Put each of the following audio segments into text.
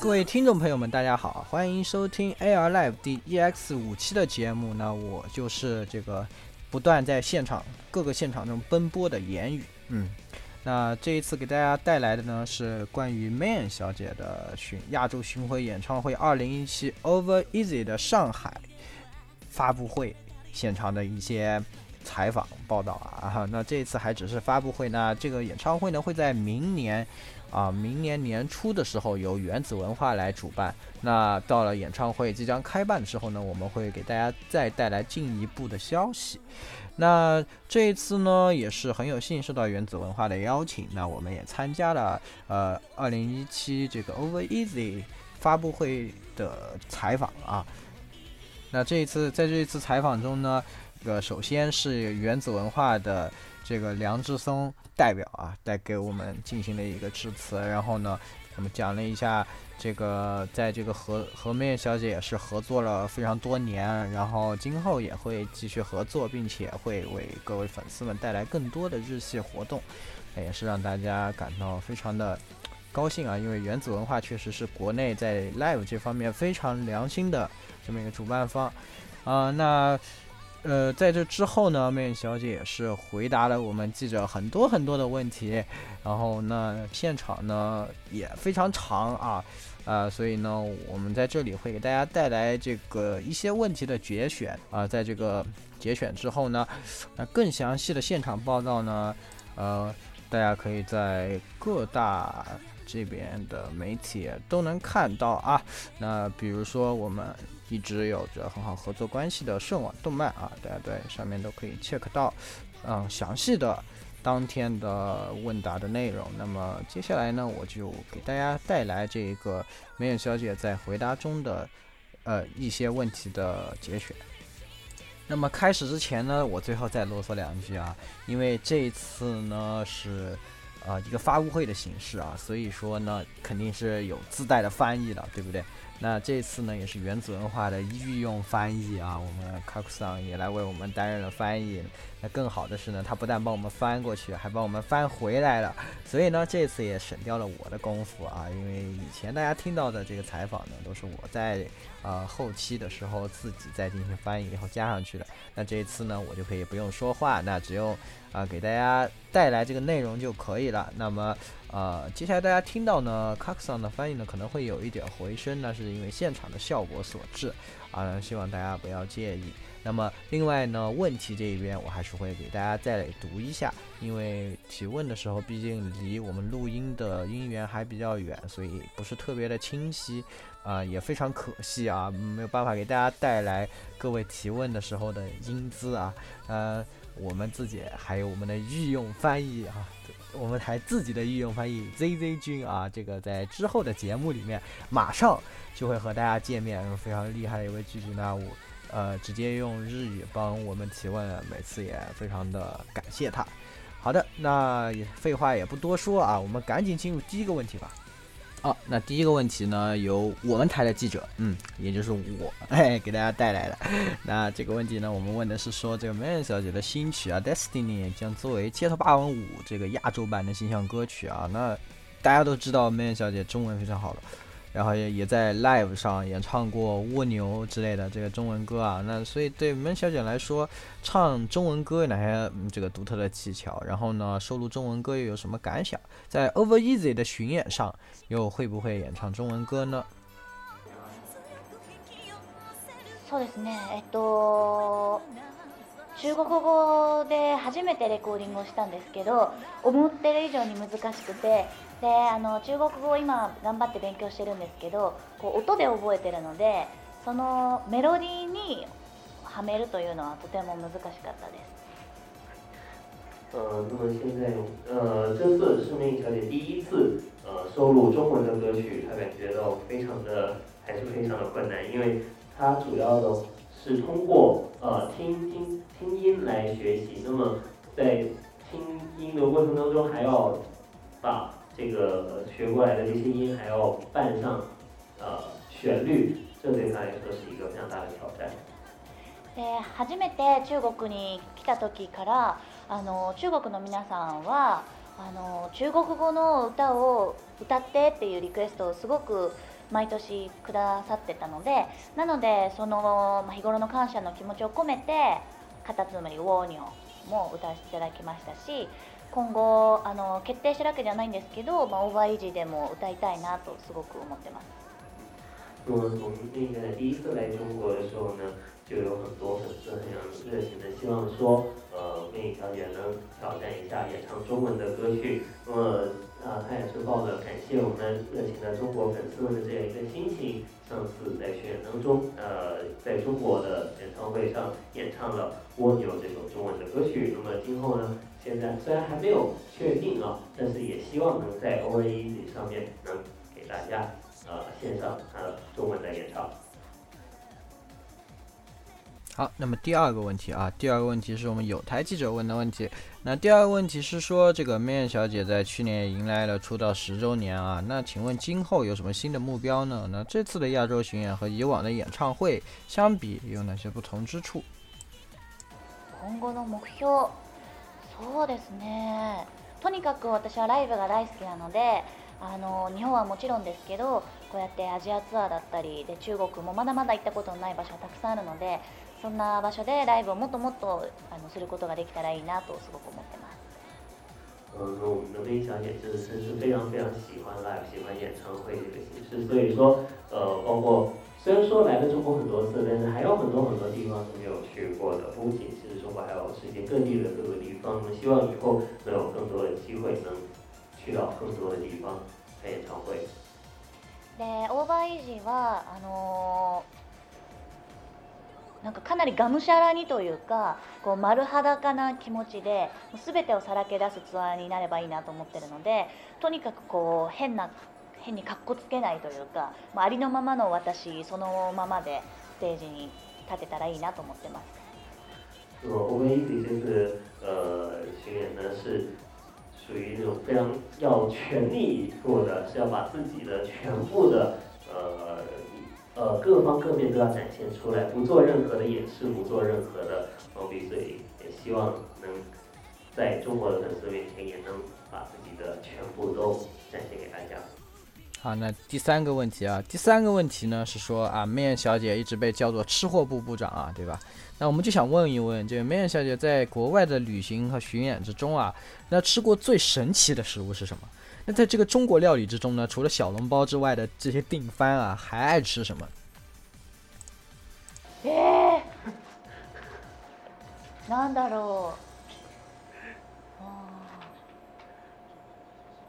各位听众朋友们，大家好，欢迎收听 AR Live 第 EX 五期的节目。那我就是这个不断在现场各个现场中奔波的言语。嗯，那这一次给大家带来的呢是关于 m a n 小姐的巡亚洲巡回演唱会二零一七 Over Easy 的上海发布会现场的一些。采访报道啊，那这次还只是发布会，那这个演唱会呢会在明年，啊明年年初的时候由原子文化来主办。那到了演唱会即将开办的时候呢，我们会给大家再带来进一步的消息。那这一次呢，也是很有幸受到原子文化的邀请，那我们也参加了呃二零一七这个 Over Easy 发布会的采访啊。那这一次在这一次采访中呢。个首先是原子文化的这个梁志松代表啊，带给我们进行了一个致辞。然后呢，我们讲了一下这个在这个和和面小姐也是合作了非常多年，然后今后也会继续合作，并且会为各位粉丝们带来更多的日系活动，那也是让大家感到非常的高兴啊！因为原子文化确实是国内在 live 这方面非常良心的这么一个主办方啊。那呃，在这之后呢，小姐也是回答了我们记者很多很多的问题，然后呢，现场呢也非常长啊，呃，所以呢，我们在这里会给大家带来这个一些问题的节选啊，在这个节选之后呢，那更详细的现场报道呢，呃，大家可以在各大这边的媒体都能看到啊，那比如说我们。一直有着很好合作关系的顺网动漫啊，大家对上面都可以 check 到，嗯，详细的当天的问答的内容。那么接下来呢，我就给大家带来这个梅野小姐在回答中的呃一些问题的节选。那么开始之前呢，我最后再啰嗦两句啊，因为这一次呢是呃一个发布会的形式啊，所以说呢肯定是有自带的翻译的，对不对？那这次呢，也是原子文化的御用翻译啊，我们 x o n 也来为我们担任了翻译。那更好的是呢，他不但帮我们翻过去，还帮我们翻回来了，所以呢，这次也省掉了我的功夫啊，因为以前大家听到的这个采访呢，都是我在呃后期的时候自己再进行翻译以后加上去的。那这一次呢，我就可以不用说话，那只用啊给大家带来这个内容就可以了。那么。呃，接下来大家听到呢，卡克斯的翻译呢可能会有一点回声，那是因为现场的效果所致，啊，希望大家不要介意。那么另外呢，问题这一边我还是会给大家再读一下，因为提问的时候毕竟离我们录音的音源还比较远，所以不是特别的清晰，啊，也非常可惜啊，没有办法给大家带来各位提问的时候的音姿啊，呃，我们自己还有我们的御用翻译啊。我们台自己的御用翻译 Z Z 君啊，这个在之后的节目里面马上就会和大家见面，非常厉害的一位剧剧呢。我呃直接用日语帮我们提问，每次也非常的感谢他。好的，那废话也不多说啊，我们赶紧进入第一个问题吧。好，那第一个问题呢，由我们台的记者，嗯，也就是我，哎，给大家带来的。那这个问题呢，我们问的是说，这个 m 恩小姐的新曲啊，《Destiny》将作为《街头霸王五》这个亚洲版的形象歌曲啊。那大家都知道 m 恩小姐中文非常好了。然后也也在 live 上演唱过蜗牛之类的这个中文歌啊，那所以对门小姐来说，唱中文歌有哪些这个独特的技巧？然后呢，收录中文歌又有什么感想？在 Overeasy 的巡演上又会不会演唱中文歌呢？そうですね。えっと、中国語で初めてレコーディングをしたんですけど、思ってる以上に難しくて。であの中国語を今頑張って勉強してるんですけどこう音で覚えてるのでそのメロディーにはめるというのはとても難しかったです。呃，那么现在，呃，这次是魅力小姐第一次呃收录中文的歌曲，她感觉到非常的还是非常的困难，因为她主要的是通过呃听听听音来学习。那么在听音的过程当中，还要把这个学过来的这些音还要伴上呃旋律，这对他来说是一个非常大的挑战。で初めて中国に来た時からあの中国の皆さんはあの中国語の歌を歌ってっていうリクエストをすごく毎年くださってたのでなのでその日頃の感謝の気持ちを込めて「カタツムリウォーニョ」も歌わせていただきましたし今後あの決定してるわけじゃないんですけど、まあ、オーバーイージーでも歌いたいなとすごく思ってます。我从那个第一次来中国的时候呢，就有很多粉丝热情的希望说，呃，魏小姐能挑战一下演唱中文的歌曲。那么，啊，她也是抱着感谢我们热情的中国粉丝们的这样一个心情，上次在巡演当中，呃，在中国的演唱会上演唱了《蜗牛》这首中文的歌曲。那么今后呢？现在虽然还没有确定啊，但是也希望能在 O A E 上面能给大家呃线上呃中文的演唱。好，那么第二个问题啊，第二个问题是我们有台记者问的问题。那第二个问题是说，这个 May 小姐在去年迎来了出道十周年啊，那请问今后有什么新的目标呢？那这次的亚洲巡演和以往的演唱会相比有哪些不同之处？そうですねとにかく私はライブが大好きなのであの日本はもちろんですけどこうやってアジアツアーだったりで中国もまだまだ行ったことのない場所はたくさんあるのでそんな場所でライブをもっともっとあのすることができたらいいなとすごく思ってます。嗯，那我们的魅小姐就是是非常非常喜欢 live，喜欢演唱会这个形式，所以说，呃，包括虽然说来了中国很多次，但是还有很多很多地方是没有去过的，不仅是中国，还有世界各地的各个地方。希望以后能有更多的机会能去到更多的地方开演唱会。で、オーバーイージーはあのー、なんかかなりがむしゃらにというかこう丸裸な気持ちで全てをさらけ出すツアーになればいいなと思ってるのでとにかくこう変な変にかっこつけないというか、まあ、ありのままの私そのままでステージに立てたらいいなと思ってます。巡演属于那种非常要全力以赴的，是要把自己的全部的呃呃各方各面都要展现出来，不做任何的掩饰，不做任何的所以也希望能在中国的粉丝面前也能把自己的全部都展现给大家。啊，那第三个问题啊，第三个问题呢是说啊，May 小姐一直被叫做吃货部部长啊，对吧？那我们就想问一问，这个 May 小姐在国外的旅行和巡演之中啊，那吃过最神奇的食物是什么？那在这个中国料理之中呢，除了小笼包之外的这些定番啊，还爱吃什么？诶，なんだろう？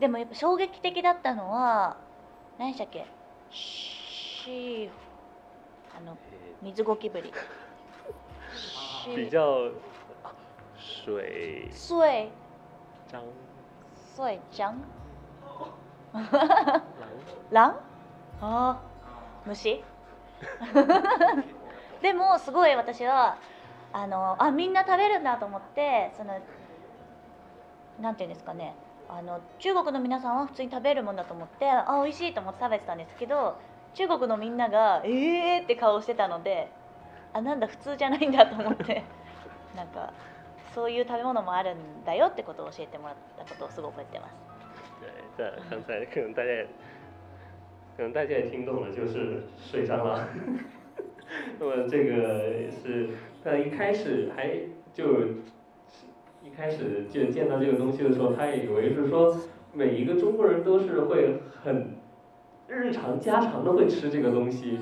でもやっぱ衝撃的だったのは。何でしたっけシーあの水ゴキブリ 比较水水张水张狼あ虫でもすごい私はあのあみんな食べるんだと思ってそのなんていうんですかねあの中国の皆さんは普通に食べるもんだと思ってあ美味しいと思って食べてたんですけど中国のみんなが「ええー!」って顔してたのであなんだ普通じゃないんだと思って なんかそういう食べ物もあるんだよってことを教えてもらったことをすごく覚えてます。可能大家也大听懂了，就是水上了。那么这个是，但一开始还就一开始见见到这个东西的时候，他也以为是说每一个中国人都是会很日常家常的会吃这个东西，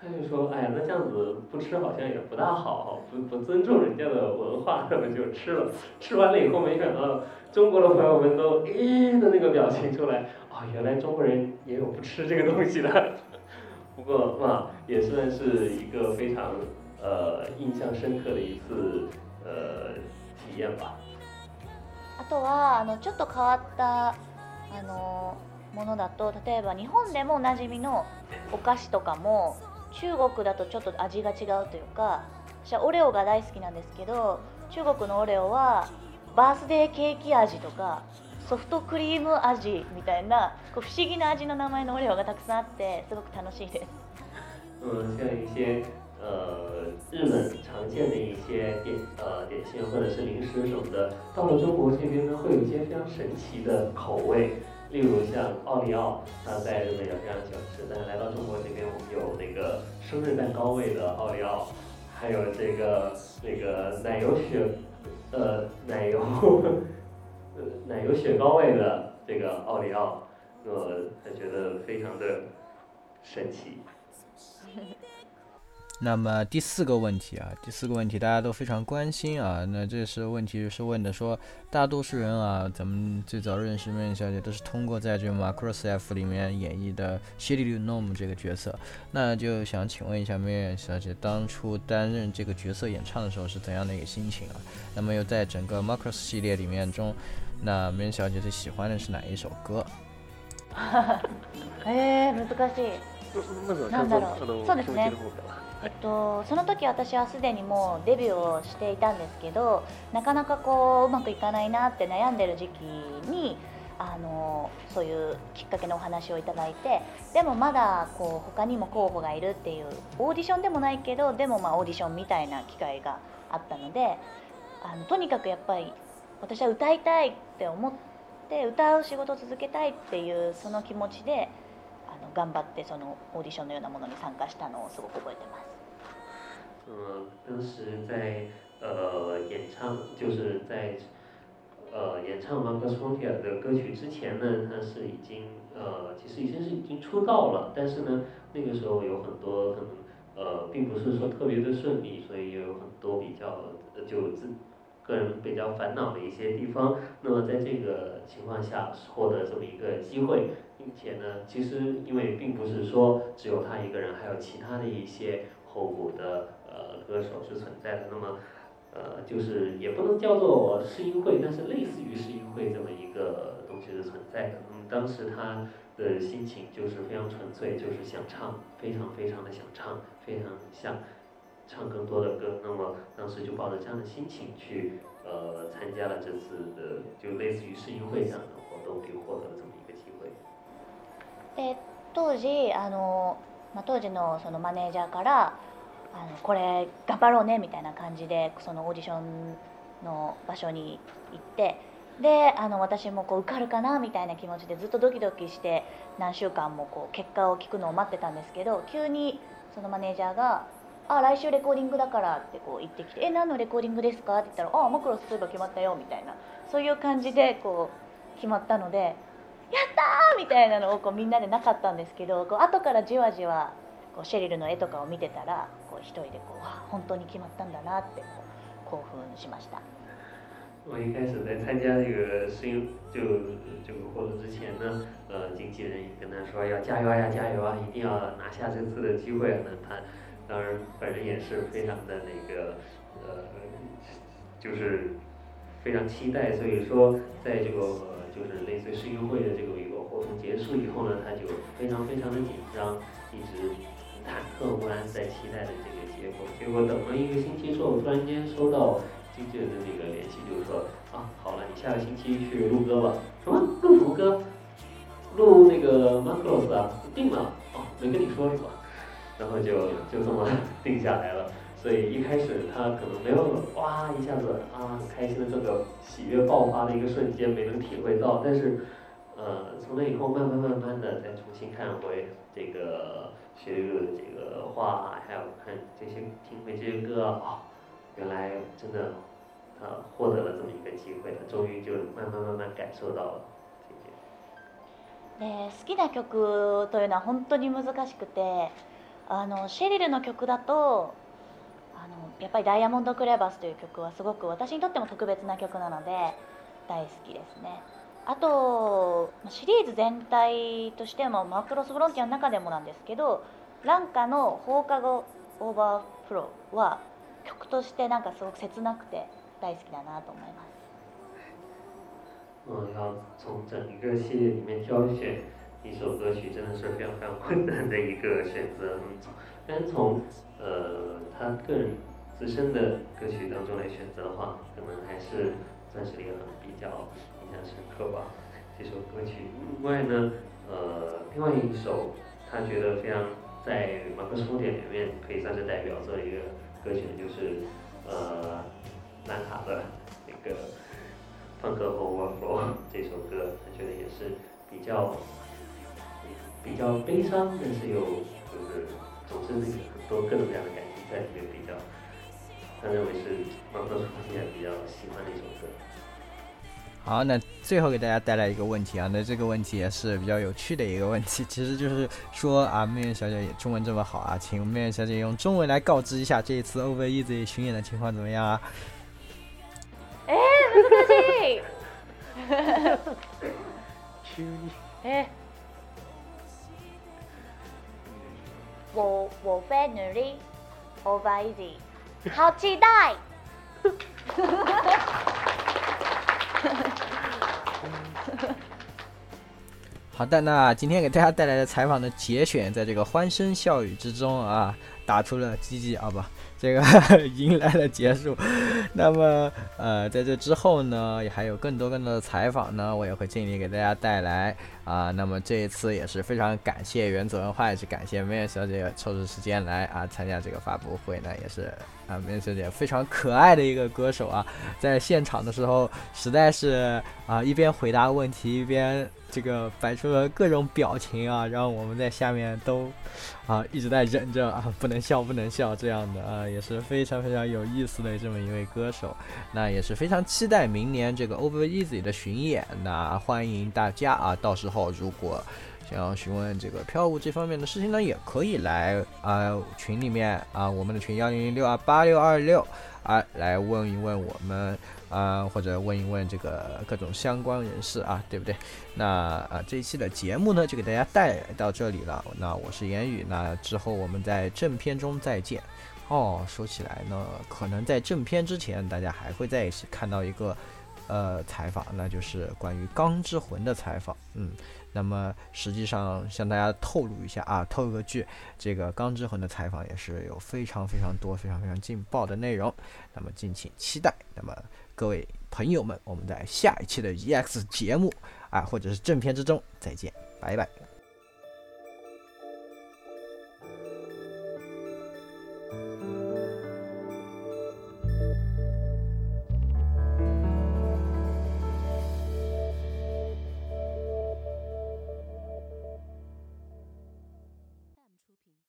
他就说：“哎呀，那这样子不吃好像也不大好，不不尊重人家的文化，那么就吃了。吃完了以后，没想到中国的朋友们都咦的那个表情出来，哦，原来中国人也有不吃这个东西的。不过嘛，也算是一个非常呃印象深刻的一次呃。”あとはあのちょっと変わったあのものだと例えば日本でもおなじみのお菓子とかも中国だとちょっと味が違うというか私はオレオが大好きなんですけど中国のオレオはバースデーケーキ味とかソフトクリーム味みたいなこう不思議な味の名前のオレオがたくさんあってすごく楽しいです。嗯，像一些呃建的一些点呃点心或者是零食什么的，到了中国这边呢，会有一些非常神奇的口味，例如像奥利奥，大家在日本也非常喜欢吃，但是来到中国这边，我们有那个生日蛋糕味的奥利奥，还有这个那个奶油雪呃奶油呃 奶油雪糕味的这个奥利奥，我还觉得非常的神奇。那么第四个问题啊，第四个问题大家都非常关心啊。那这是问题，是问的说，大多数人啊，咱们最早认识梅小姐都是通过在这《m a c r o s F》里面演绎的 Shirley Nom 这个角色。那就想请问一下梅小姐，当初担任这个角色演唱的时候是怎样的一个心情啊？那么又在整个《m a c r o s 系列里面中，那梅小姐最喜欢的是哪一首歌？哈哈，哎，難しい。嗯，没错，叫做“あえっと、その時私はすでにもうデビューをしていたんですけどなかなかこううまくいかないなって悩んでる時期にあのそういうきっかけのお話をいただいてでもまだこう他にも候補がいるっていうオーディションでもないけどでもまあオーディションみたいな機会があったのであのとにかくやっぱり私は歌いたいって思って歌う仕事を続けたいっていうその気持ちで頑張ってそのオーディションのようなものに参加したのをすごく覚えてます。嗯，当时在呃演唱，就是在呃演唱《m a g a s o n i a 的歌曲之前呢，他是已经呃其实已经是已经出道了，但是呢那个时候有很多可能呃并不是说特别的顺利，所以也有很多比较就自个人比较烦恼的一些地方，那么在这个情况下获得这么一个机会，并且呢，其实因为并不是说只有他一个人，还有其他的一些候补的呃歌手是存在的。那么，呃，就是也不能叫做试音会，但是类似于试音会这么一个东西是存在。可么当时他的心情就是非常纯粹，就是想唱，非常非常的想唱，非常想。唱更多的歌。那么当时就抱着这样的心情去呃参加了这次的就类似于世运会这样的活动，就获得了这么一个机会。で当時あのまあ当時のそのマネージャーからあのこれ頑張ろうねみたいな感じでそのオーディションの場所に行ってであの私もこう受かるかなみたいな気持ちでずっとドキドキして何週間もこう結果を聞くのを待ってたんですけど急にそのマネージャーがあ来週レコーディングだからってこう言ってきて「え何のレコーディングですか?」って言ったら「あマクロスすれば決まったよ」みたいなそういう感じでこう決まったので「やった!」みたいなのをこうみんなでなかったんですけどこう後からじわじわこうシェリルの絵とかを見てたらこう一人でこう「本当に決まったんだな」ってこう興奮しました。我一开始在参加这个声优就这个活动之前呢，呃，经纪人也跟他说要加油啊，加油啊，一定要拿下这次的机会，当然，本人也是非常的那个，呃，就是非常期待。所以说，在这个就是类似世运会的这个一个活动结束以后呢，他就非常非常的紧张，一直忐忑不安在期待着这个结果。结果等了一个星期之后，突然间收到经纪人的那个联系，就是说啊，好了，你下个星期去录歌吧。什么录什么歌？录那个《Macross》啊，定了。哦，没跟你说是吧？然后就就这么定下来了，所以一开始他可能没有哇一下子啊开心的这个喜悦爆发的一个瞬间没能体会到，但是呃从那以后慢慢慢慢的再重新看回这个学日的这个画，还有看这些听回这些歌啊，原来真的他获得了这么一个机会，他终于就慢慢慢慢感受到了。ね好きな曲というのは本当に難しくて。あのシェリルの曲だとあのやっぱり「ダイヤモンド・クレバス」という曲はすごく私にとっても特別な曲なので大好きですねあとシリーズ全体としてもマクロス・フロンティアの中でもなんですけど蘭カの放課後オーバーフローは曲としてなんかすごく切なくて大好きだなと思います。我要从整个系列里面挑选一首歌曲真的是非常非常困难的一个选择，单从呃他个人自身的歌曲当中来选择的话，可能还是钻石里很比较印象深刻吧。这首歌曲，另外呢，呃，另外一首他觉得非常在《马克思·普典里面可以算是代表作的一个歌曲，就是呃兰卡的那个《放歌后》这首歌，他觉得也是比较。比较悲伤，但是有是总是有很多各种各样的感情在里面比较。他认为是毛毛现在比较喜欢的一首歌。好，那最后给大家带来一个问题啊，那这个问题也是比较有趣的一个问题，其实就是说啊，命运小姐也中文这么好啊，请命运小姐用中文来告知一下这一次 Over Easy 巡演的情况怎么样啊？哎哎。我我会努力，好期待！好的，那今天给大家带来的采访的节选，在这个欢声笑语之中啊。打出了 GG 啊不，这个 迎来了结束。那么呃，在这之后呢，也还有更多更多的采访呢，我也会尽力给大家带来啊。那么这一次也是非常感谢原子文化，也是感谢梅艳小姐抽出时间来啊参加这个发布会呢，也是啊梅艳小姐非常可爱的一个歌手啊，在现场的时候实在是啊一边回答问题一边这个摆出了各种表情啊，让我们在下面都。啊，一直在忍着啊，不能笑，不能笑，这样的啊，也是非常非常有意思的这么一位歌手，那也是非常期待明年这个 Over Easy 的巡演那欢迎大家啊，到时候如果想要询问这个票务这方面的事情呢，也可以来啊群里面啊，我们的群幺零零六二八六二六。啊，来问一问我们啊，或者问一问这个各种相关人士啊，对不对？那啊，这一期的节目呢，就给大家带到这里了。那我是言语，那之后我们在正片中再见。哦，说起来呢，可能在正片之前，大家还会在一起看到一个呃采访，那就是关于《钢之魂》的采访。嗯。那么实际上向大家透露一下啊，透露个剧，这个《钢之魂》的采访也是有非常非常多、非常非常劲爆的内容，那么敬请期待。那么各位朋友们，我们在下一期的 EX 节目啊，或者是正片之中再见，拜拜。